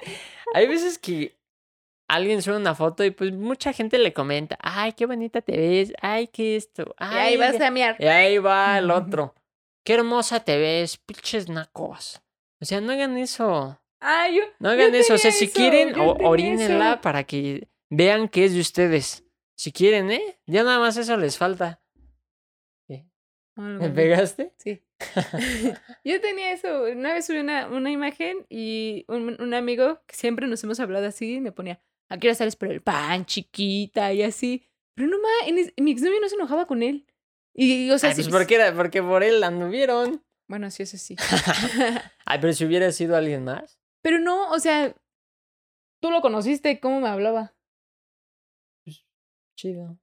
hay veces que alguien sube una foto y pues mucha gente le comenta. ¡Ay, qué bonita te ves! ¡Ay, qué esto! y ahí ¡Ay, vas ya-". a mear. Y ahí va el <laughs> otro. ¡Qué hermosa te ves! ¡Pinches nacos! O sea, no hagan eso. Ah, yo. No yo hagan eso. O sea, si eso, quieren, orínenla para que vean que es de ustedes. Si quieren, ¿eh? Ya nada más eso les falta. ¿Me pegaste? Sí. <laughs> <laughs> Yo tenía eso. Una vez subí una, una imagen y un, un amigo que siempre nos hemos hablado así me ponía, ¿a qué hora sales por el pan, chiquita? Y así. Pero no más, mi exnovio no se enojaba con él. Y, o sea, Ay, pues sí- porque, era, porque por él anduvieron. Bueno, sí, eso sí. <laughs> Ay, pero si hubiera sido alguien más. Pero no, o sea, tú lo conociste, ¿cómo me hablaba? Chido.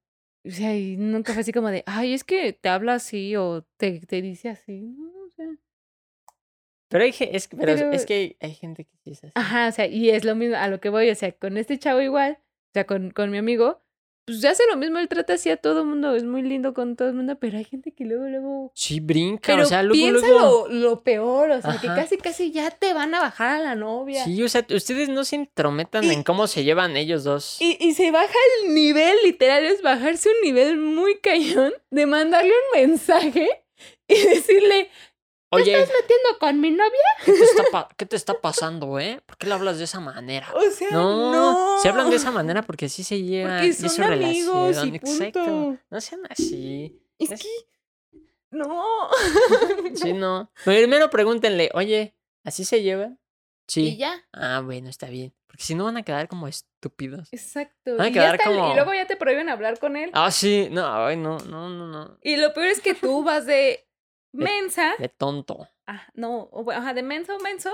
O sea, y nunca fue así como de, ay, es que te habla así o te, te dice así. Pero, hay, es, que- pero Pero- es que hay, hay gente que es así. Ajá, o sea, y es lo mismo a lo que voy, o sea, con este chavo igual, o sea, con, con mi amigo, pues ya hace lo mismo, él trata así a todo mundo, es muy lindo con todo el mundo, pero hay gente que luego, luego... Sí, brinca. Pero o sea, luego, piensa luego. Lo, lo peor, o sea, que Ajá. casi, casi ya te van a bajar a la novia. Sí, o sea, ustedes no se intrometan Y- en cómo se llevan ellos dos. Y, y se baja el nivel, literal, es bajarse un nivel muy cañón de mandarle un mensaje y decirle, Oye, ¿estás metiendo con mi novia? ¿qué te, está pa- qué te está pasando, eh? ¿Por qué le hablas de esa manera? O sea, No, no. se hablan de esa manera porque así se llevan. Porque y son su amigos relación. y Exacto. punto. No sean así. Es Es- que... No. <laughs> Sí, no. Primero pregúntenle, oye, ¿así se llevan? Y Sí. ya. Ah, bueno, está bien. Porque si no van a quedar como estúpidos. Exacto. Van a y, quedar está- como- y luego ya te prohíben hablar con él. Ah, sí. No, ay, no, no, no, no. Y lo peor es que tú vas de mensa, De tonto. ah, no, o bueno, ajá, de mensa o menso,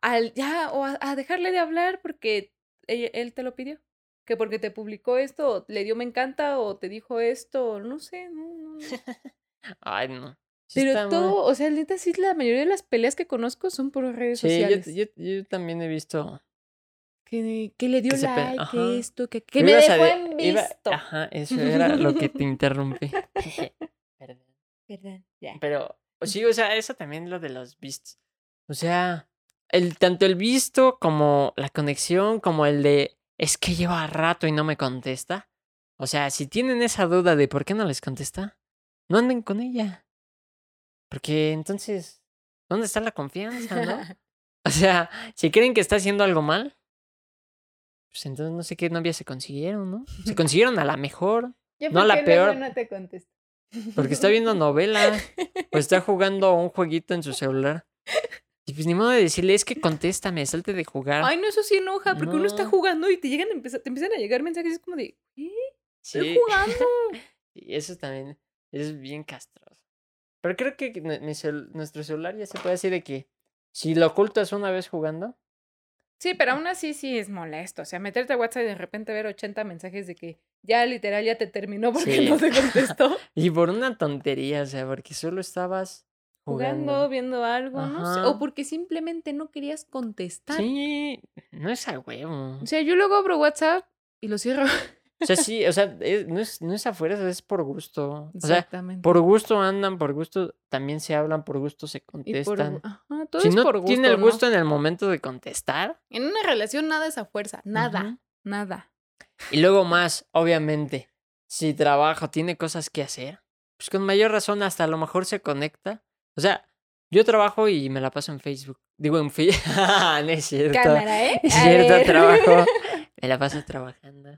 al ya, o a, a dejarle de hablar porque él, él te lo pidió. Que porque te publicó esto, o le dio me encanta, o te dijo esto, o no sé, no, no. <laughs> Ay, no. Sí Pero todo, o sea, neta, sí, la mayoría de las peleas que conozco son por redes Sí, yo, sociales. yo, yo también he visto. Que, que le dio que like, ajá. que esto, que, que me dejó de- en iba- visto. Ajá, eso era lo que te <laughs> interrumpí. <laughs> Perdón. Perdón. Pero, o sí, o sea, eso también lo de los vistos. O sea, el, tanto el visto como la conexión, como el de es que lleva rato y no me contesta. O sea, si tienen esa duda de por qué no les contesta, no anden con ella. Porque entonces, ¿dónde está la confianza, no? <laughs> O sea, si creen que está haciendo algo mal, pues entonces no sé qué novia se consiguieron, ¿no? Se consiguieron a la mejor, No, la porque luego peor- no te contesto. Porque está viendo novela o está jugando un jueguito en su celular. Y pues ni modo de decirle, es que contéstame, salte de jugar. Ay, no, eso sí enoja, porque uno está No. jugando y te llegan te empiezan a llegar mensajes es como de, ¿qué? Estoy Sí. jugando. <laughs> Y eso también es bien castroso. Pero creo que mi cel- nuestro celular ya se puede decir de que si lo ocultas una vez jugando, Sí, pero aún así sí es molesto. O sea, meterte a WhatsApp y de repente ver 80 mensajes de que ya literal ya te terminó porque Sí. no te contestó. <laughs> y por una tontería, o sea, porque solo estabas Jugando, jugando. viendo algo, no sé. O porque simplemente no querías contestar. Sí, no es a huevo. O sea, yo luego abro WhatsApp y lo cierro. O sea, sí, o sea, es- no, es, no es afuera, es por gusto. O sea, por gusto andan, por gusto también se hablan, por gusto se y por, contestan. ajá, todo si es no por gusto. tiene el ¿no? gusto en el momento de contestar. En una relación nada es a fuerza. Nada. ujú. Nada. Y luego más, obviamente, si trabajo, tiene cosas que hacer, pues con mayor razón hasta a lo mejor se conecta. O sea, yo trabajo y me la paso en Facebook. Digo en Facebook. <laughs> no es cierto. Cámara, ¿eh? Es cierto, trabajo. <laughs> Me la paso trabajando.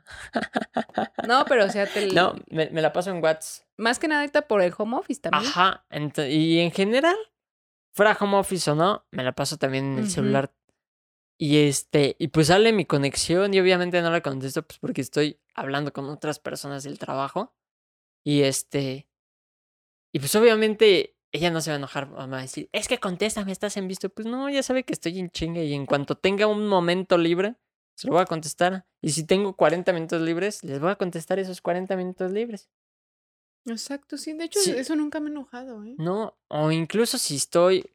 No, pero o sea, te... No, me, me la paso en WhatsApp. más que nada por el home office también. Ajá. y en general, fuera home office o no, me la paso también en el celular. Y este, y pues sale mi conexión y obviamente no la contesto pues porque estoy hablando con otras personas del trabajo. Y este, y pues obviamente ella no se va a enojar, a decir, es que contéstame, estás en visto. Pues no, ya sabe que estoy en chinga y en cuanto tenga un momento libre, se lo voy a contestar. Y si tengo 40 minutos libres, les voy a contestar esos 40 minutos libres. Exacto, sí. De hecho, Sí. eso nunca me ha enojado, ¿eh? No, o incluso si estoy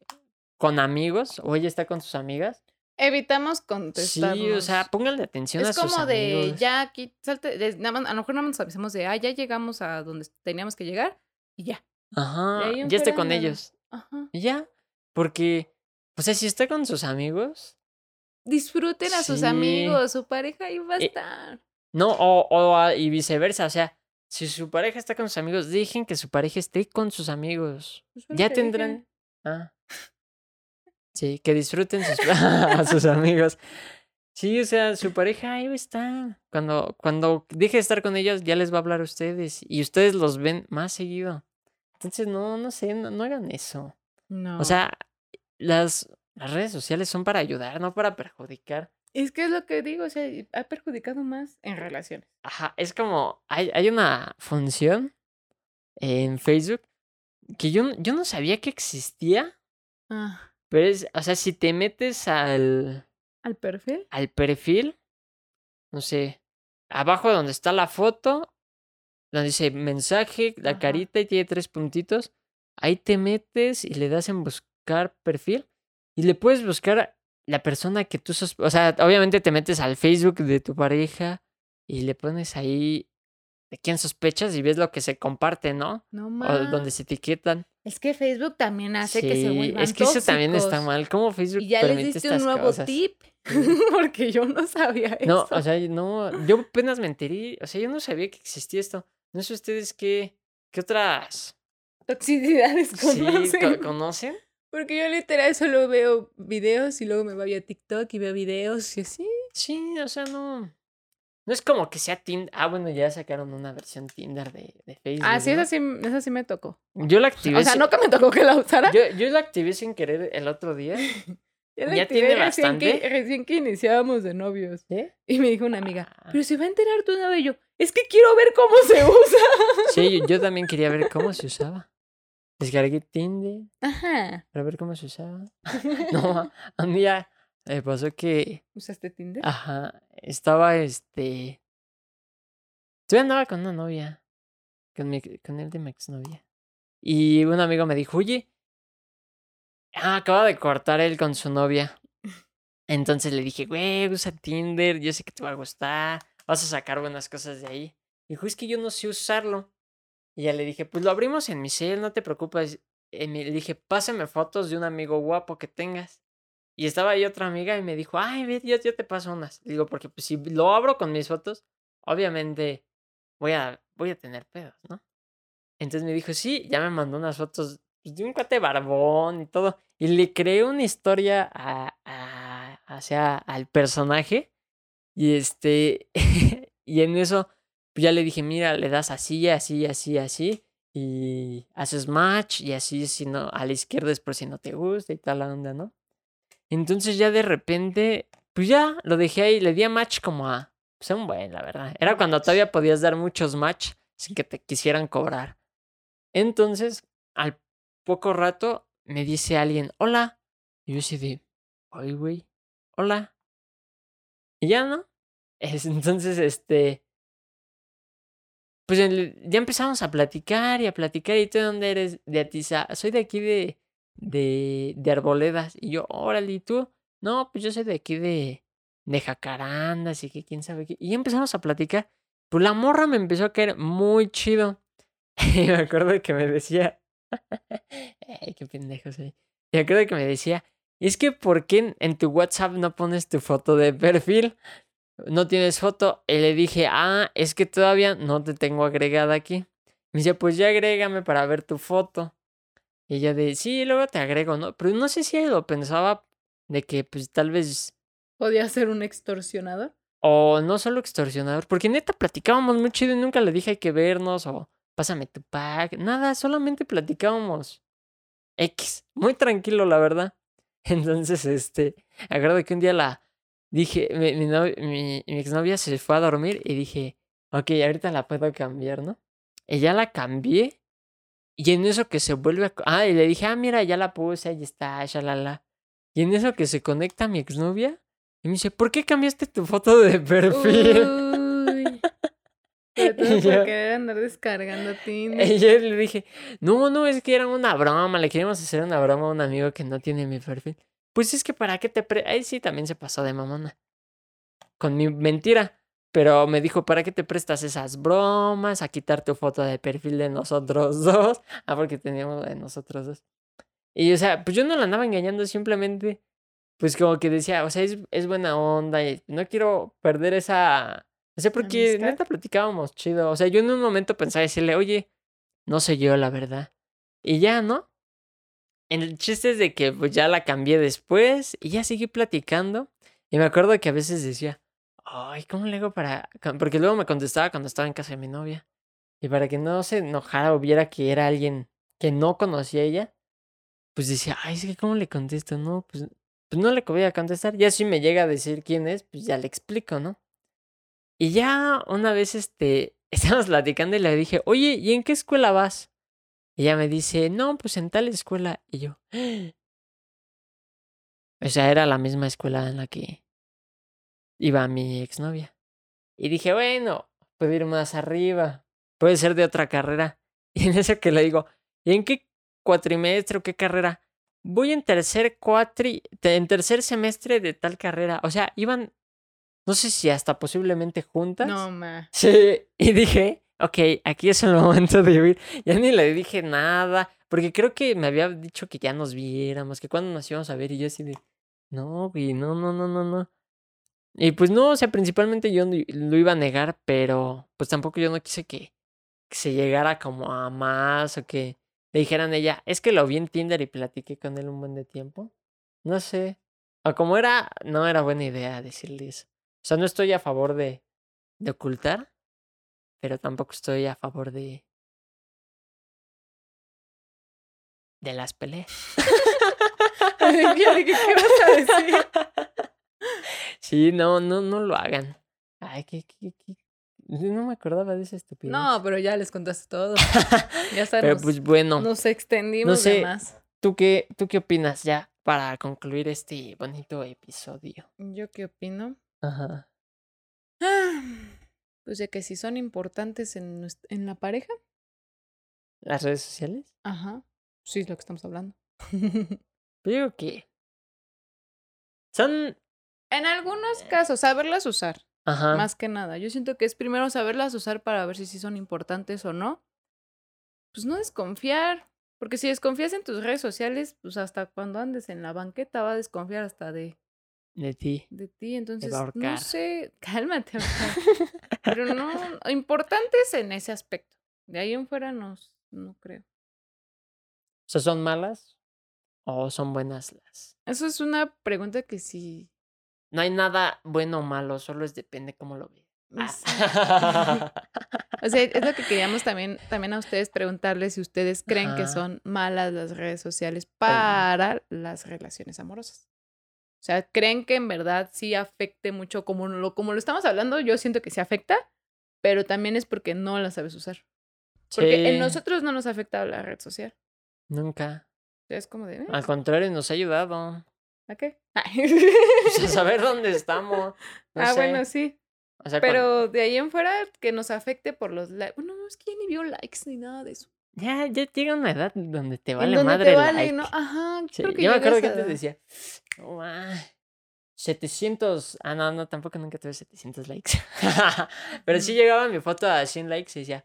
con amigos o ella está con sus amigas. Evitamos Sí, contestarnos. o sea, pónganle atención a es sus como de amigos. ya aquí, salte, de- nada más- a lo mejor nada más nos avisamos de, ah, ya llegamos a donde teníamos que llegar y ya. Ajá, ya esté con ellos. Ajá. Y ya, porque, o sea, si está con sus amigos, Disfruten a sus amigos, su pareja ahí va a Eh, estar. no, o, o y viceversa, o sea, si su pareja está con sus amigos, dejen que su pareja esté con sus amigos. Pues Ya tendrán. Ah. Sí, que disfruten sus, <laughs> a sus amigos. Sí, o sea, su pareja ahí va a estar. Cuando, cuando deje de estar con ellos, ya les va a hablar a ustedes. Y ustedes los ven más seguido. Entonces, no, no sé, no, no hagan eso. No. O sea, las, las redes sociales son para ayudar, no para perjudicar. es que es lo que digo, o sea, ha perjudicado más en relaciones. Ajá, es como, hay, hay una función en Facebook que yo, yo no sabía que existía, Ah, pero es, o sea, si te metes al, al perfil. al perfil, no sé, abajo donde está la foto, donde dice mensaje, la Ajá. carita y tiene tres puntitos, ahí te metes y le das en buscar perfil y le puedes buscar la persona que tú sos, o sea, obviamente te metes al Facebook de tu pareja y le pones ahí de quién sospechas y ves lo que se comparte, ¿no? No O más. donde se etiquetan. Es que Facebook también hace que se Sí, vuelvan es que eso también está mal. ¿Cómo Facebook Y ya les permite diste un nuevo cosas? tip. <laughs> Porque yo no sabía eso. No, o sea, no, yo apenas me enteré, o sea, yo no sabía que existía esto. No sé ustedes qué, qué otras Toxicidades sí, conocen. co- conocen. Porque yo literal solo veo videos y luego me voy a TikTok y veo videos y así. Sí, o sea, no. No es como que sea Tinder. Ah, bueno, ya sacaron una versión Tinder de, de Facebook. Ah, sí, ¿no? esa sí, esa sí me tocó. Yo la activé. O sea, sin- no que me tocó que la usara. yo, yo la activé sin querer el otro día. <laughs> Yo la ya activé tiene recién que, bastante. recién que iniciábamos de novios. ¿Sí? Y me dijo una amiga, Ah. pero se va a enterar tu novio. Y yo, es que quiero ver cómo se usa. Sí, yo, yo también quería ver cómo se usaba. Descargué Tinder Ajá. para ver cómo se usaba. <laughs> <laughs> No, un día me pasó que ¿Usaste Tinder? Ajá, estaba este. Todavía andaba con una novia. Con, mi, con él de mi exnovia. Y un amigo me dijo, oye. Ah, acaba de cortar él con su novia. Entonces le dije, güey, usa Tinder, yo sé que te va a gustar. Vas a sacar buenas cosas de ahí. Dijo, es que yo no sé usarlo. Y ya le dije, pues lo abrimos en mi cel, no te preocupes. Y le dije, pásame fotos de un amigo guapo que tengas. Y estaba ahí otra amiga y me dijo, ay, ve, yo, yo te paso unas. Digo, porque pues, si lo abro con mis fotos, obviamente voy a, voy a tener pedos, ¿no? Entonces me dijo, sí, ya me mandó unas fotos pues, de un cuate barbón y todo. Y le creé una historia a, a- hacia al personaje. Y este, <laughs> y en eso, pues ya le dije, mira, le das así, así, así, así. Y haces match y así, si no, a la izquierda es por si no te gusta y tal la onda, ¿no? Entonces ya de repente, pues ya lo dejé ahí, le di a match como a, pues a un buen, la verdad. Era cuando todavía podías dar muchos match sin que te quisieran cobrar. Entonces, al poco rato, me dice alguien, hola. Y yo así de, ay, güey, hola. Y ya, ¿no? Es- <laughs> entonces, este, pues ya empezamos a platicar y a platicar. ¿Y tú de dónde eres? De Atiza. Soy de aquí de, de, de Arboledas. Y yo, órale, ¿y tú? No, pues yo soy de aquí de, de Jacarandas y que quién sabe qué. Y empezamos a platicar. Pues la morra me empezó a caer muy chido. <laughs> Y me acuerdo que me decía, <laughs> ay, qué pendejo soy. Y me acuerdo que me decía, es que ¿por qué en tu WhatsApp no pones tu foto de perfil? No tienes foto. Y le dije, ah, es que todavía no te tengo agregada aquí. Me dice, pues ya agrégame para ver tu foto. Y yo de, sí, luego te agrego, ¿no? Pero no sé si ella lo pensaba de que, pues tal vez, ¿Podía ser un extorsionador? o no solo extorsionador, porque neta platicábamos muy chido y nunca le dije hay que vernos o pásame tu pack. Nada, solamente platicábamos. X, muy tranquilo, la verdad. <laughs> Entonces, este, acuerdo que un día la dije, mi, mi, novia- mi, mi exnovia se fue a dormir y dije, ok, ahorita la puedo cambiar, ¿no? Y ya la cambié. Y en eso que se vuelve a... Ah, y le dije, ah, mira, ya la puse, ahí está, shalala. Y en eso que se conecta mi exnovia y me dice, ¿por qué cambiaste tu foto de perfil? Uy. Por <laughs> yo- querer andar descargando Tinder. Y yo le dije, no, no, es que era una broma, le queríamos hacer una broma a un amigo que no tiene mi perfil. Pues es que para qué te pre... Ahí sí también se pasó de mamona. Con mi mentira. Pero me dijo, ¿para qué te prestas esas bromas? A quitar tu foto de perfil de nosotros <laughs> dos. Ah, porque teníamos la de nosotros dos. Y o sea, pues yo no la andaba engañando, simplemente, pues como que decía, o sea, es, es buena onda y no quiero perder esa... O sea, porque Amistad. neta platicábamos chido. O sea, yo en un momento pensaba decirle, oye, no sé yo, la verdad. Y ya, ¿no? El chiste es de que pues ya la cambié después y ya seguí platicando. Y me acuerdo que a veces decía, ay, ¿cómo le hago para...? ca-?" Porque luego me contestaba cuando estaba en casa de mi novia. Y para que no se enojara o viera que era alguien que no conocía a ella, pues decía, ay, es que ¿cómo le contesto? No, pues, pues no le voy a contestar. Ya si me llega a decir quién es, pues ya le explico, ¿no? Y ya una vez, este, <laughs> estábamos platicando y le dije, oye, ¿y en qué escuela vas? Y ella me dice, no, pues en tal escuela. Y yo, o sea, era la misma escuela en la que iba mi exnovia. Y dije, bueno, puedo ir más arriba, puede ser de otra carrera. <laughs> Y en eso que le digo, ¿y en qué cuatrimestre o qué carrera? Voy en tercer cuatri, en tercer semestre de tal carrera. O sea, iban, no sé si hasta posiblemente juntas. No, ma. Sí, y dije, ok, aquí es el momento de huir. Ya ni le dije nada, porque creo que me había dicho que ya nos viéramos, que cuando nos íbamos a ver, y yo así de, no, güey, no, no, no, no, no. Y pues no, o sea, principalmente yo lo iba a negar, pero pues tampoco yo no quise que, se llegara como a más o que le dijeran ella, es que lo vi en Tinder y platiqué con él un buen de tiempo. No sé. O como era, no era buena idea decirle eso. O sea, no estoy a favor de, de ocultar, pero tampoco estoy a favor de de las peleas. <laughs> ¿qué vas a decir? <laughs> Sí, no, no, no lo hagan. Ay, qué, qué, qué- No me acordaba de esa estupidez. No, pero ya les contaste todo. <laughs> Ya está, pero pues bueno, nos extendimos sé. de más. ¿tú qué, ¿tú qué opinas ya para concluir este bonito episodio? ¿Yo qué opino? Ajá. Ah, Pues de que si son importantes en, en la pareja. ¿Las redes sociales? Ajá. Sí, es lo que estamos hablando. Digo que son... en algunos casos, saberlas usar. Ajá. Más que nada. Yo siento que es primero saberlas usar para ver si sí son importantes o no. Pues no desconfiar. Porque si desconfías en tus redes sociales, pues hasta cuando andes en la banqueta va a desconfiar hasta de, De ti. de ti. Entonces, no sé. <laughs> Cálmate. <laughs> Pero no, importantes en ese aspecto. De ahí en fuera no, no creo. O sea, ¿son malas o son buenas las? Eso es una pregunta que sí. No hay nada bueno o malo, solo es depende cómo lo veas. <laughs> sí. O sea, es lo que queríamos también, también a ustedes preguntarles si ustedes creen que son malas las redes sociales para las relaciones amorosas. O sea, ¿creen que en verdad sí afecte mucho como lo, como lo estamos hablando? Yo siento que sí afecta, pero también es porque no la sabes usar. Porque en nosotros no nos afecta la red social. Nunca. O sea, es como de, "Eh, Al contrario, nos ha ayudado. ¿a qué? <laughs> Pues, a saber dónde estamos. No ah, sé. bueno, sí. O sea, cuan- Pero de ahí en fuera, que nos afecte por los likes. Bueno, no, es que ya ni vio likes ni nada de eso. Ya, ya llega una edad donde te vale donde madre te vale, like. ¿no? Ajá, Sí, creo que yo me acuerdo que antes decía, "No, ma, 700, ah, no, no, tampoco nunca tuve 700 likes. <laughs> Pero sí llegaba mi foto a 100 likes y decía,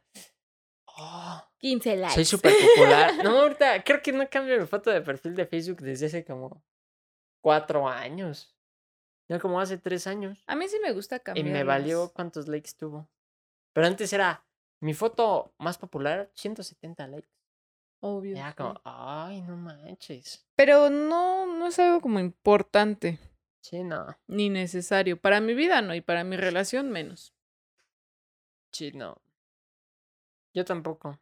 oh, 15 likes. soy súper popular. <laughs> No, ahorita creo que no cambio mi foto de perfil de Facebook desde hace como cuatro años. No, como hace tres años. A mí sí me gusta Y cambiar. me valió cuántos likes tuvo. Pero antes era mi foto más popular, 170 likes. Obvio. Ya sí. como, ay, no manches. Pero no, no es algo como importante Sí, no, ni necesario. Para mi vida no, y para mi relación menos. sí, no. Yo tampoco.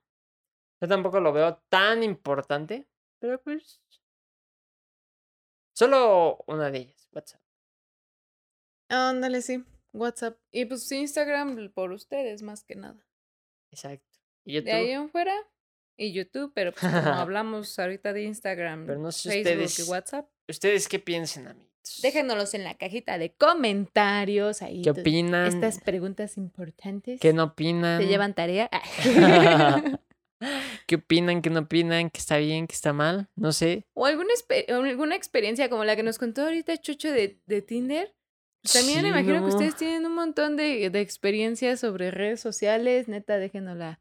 Yo tampoco lo veo tan importante. Pero pues. Solo una de ellas, WhatsApp. Ándale, sí. WhatsApp. Y pues Instagram por ustedes, más que nada. Exacto. Y De ahí YouTube. en fuera. Y YouTube, pero pues como <laughs> hablamos ahorita de Instagram, Pero no sé Facebook ustedes. y WhatsApp. ¿Ustedes qué piensan, amigos? Déjenoslos en la cajita de comentarios. Ahí ¿Qué opinan? Estas preguntas importantes. ¿Qué no opinan? ¿Te llevan tarea? <laughs> <laughs> ¿Qué opinan? ¿Qué no opinan? ¿Qué está bien? ¿Qué está mal? No sé. o alguna, experiencia como la que nos contó ahorita Chucho de, de Tinder. También me Sí, imagino que ustedes tienen un montón de, de experiencias sobre redes sociales. Neta, déjenosla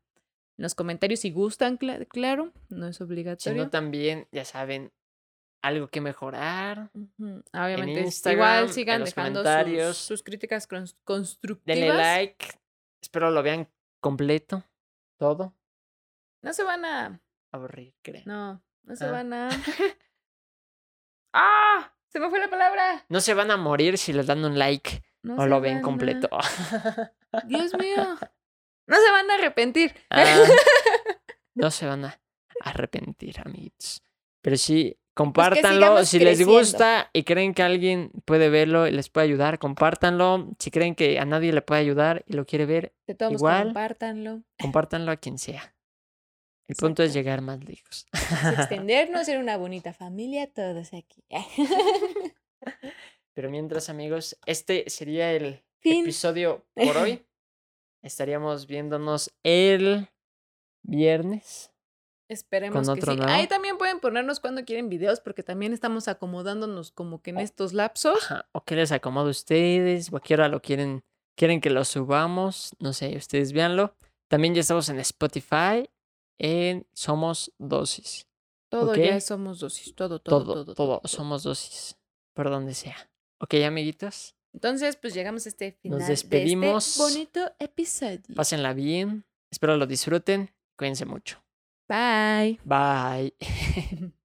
en los comentarios si gustan, cla- claro. No es Si obligatorio. no, también, ya saben, algo que mejorar. Obviamente, igual sigan dejando sus, sus críticas cons- constructivas. Denle like. Espero lo vean completo. Todo. No se van a. Aburrir, creo. No, no se Ah. van a. <laughs> ¡Ah! Se me fue la palabra. No se van a morir si les dan un like No o lo ven a- completo. <laughs> Dios mío. <laughs> No se van a arrepentir. Ah, <laughs> no se van a arrepentir, amigos. Pero sí, compártanlo. sigamos si les gusta y creen que alguien puede verlo y les puede ayudar, compártanlo. Si creen que a nadie le puede ayudar y lo quiere ver, De todos modos, Igual. compártanlo. compártanlo a quien sea. El punto es llegar más lejos. Es <laughs> extendernos, ser una bonita familia, todos aquí. <laughs> Pero mientras, amigos, este sería el Fin. episodio por <laughs> hoy. Estaríamos viéndonos el viernes. Esperemos que sí. nuevo. Ahí también pueden ponernos cuando quieren videos, porque también estamos acomodándonos como que en Oh. estos lapsos. Ajá, O qué les acomoda a ustedes, o a qué hora lo quieren, quieren que lo subamos. No sé, ustedes véanlo. También ya estamos en Spotify, en Somos Dosis. Todo ya somos dosis, todo, todo, Todo, todo, todo, somos dosis. Por donde sea. Ok, amiguitos. Entonces, pues llegamos a este final Nos de despedimos. este bonito episodio. Pásenla bien. Espero lo disfruten. Cuídense mucho. Bye. Bye. <laughs>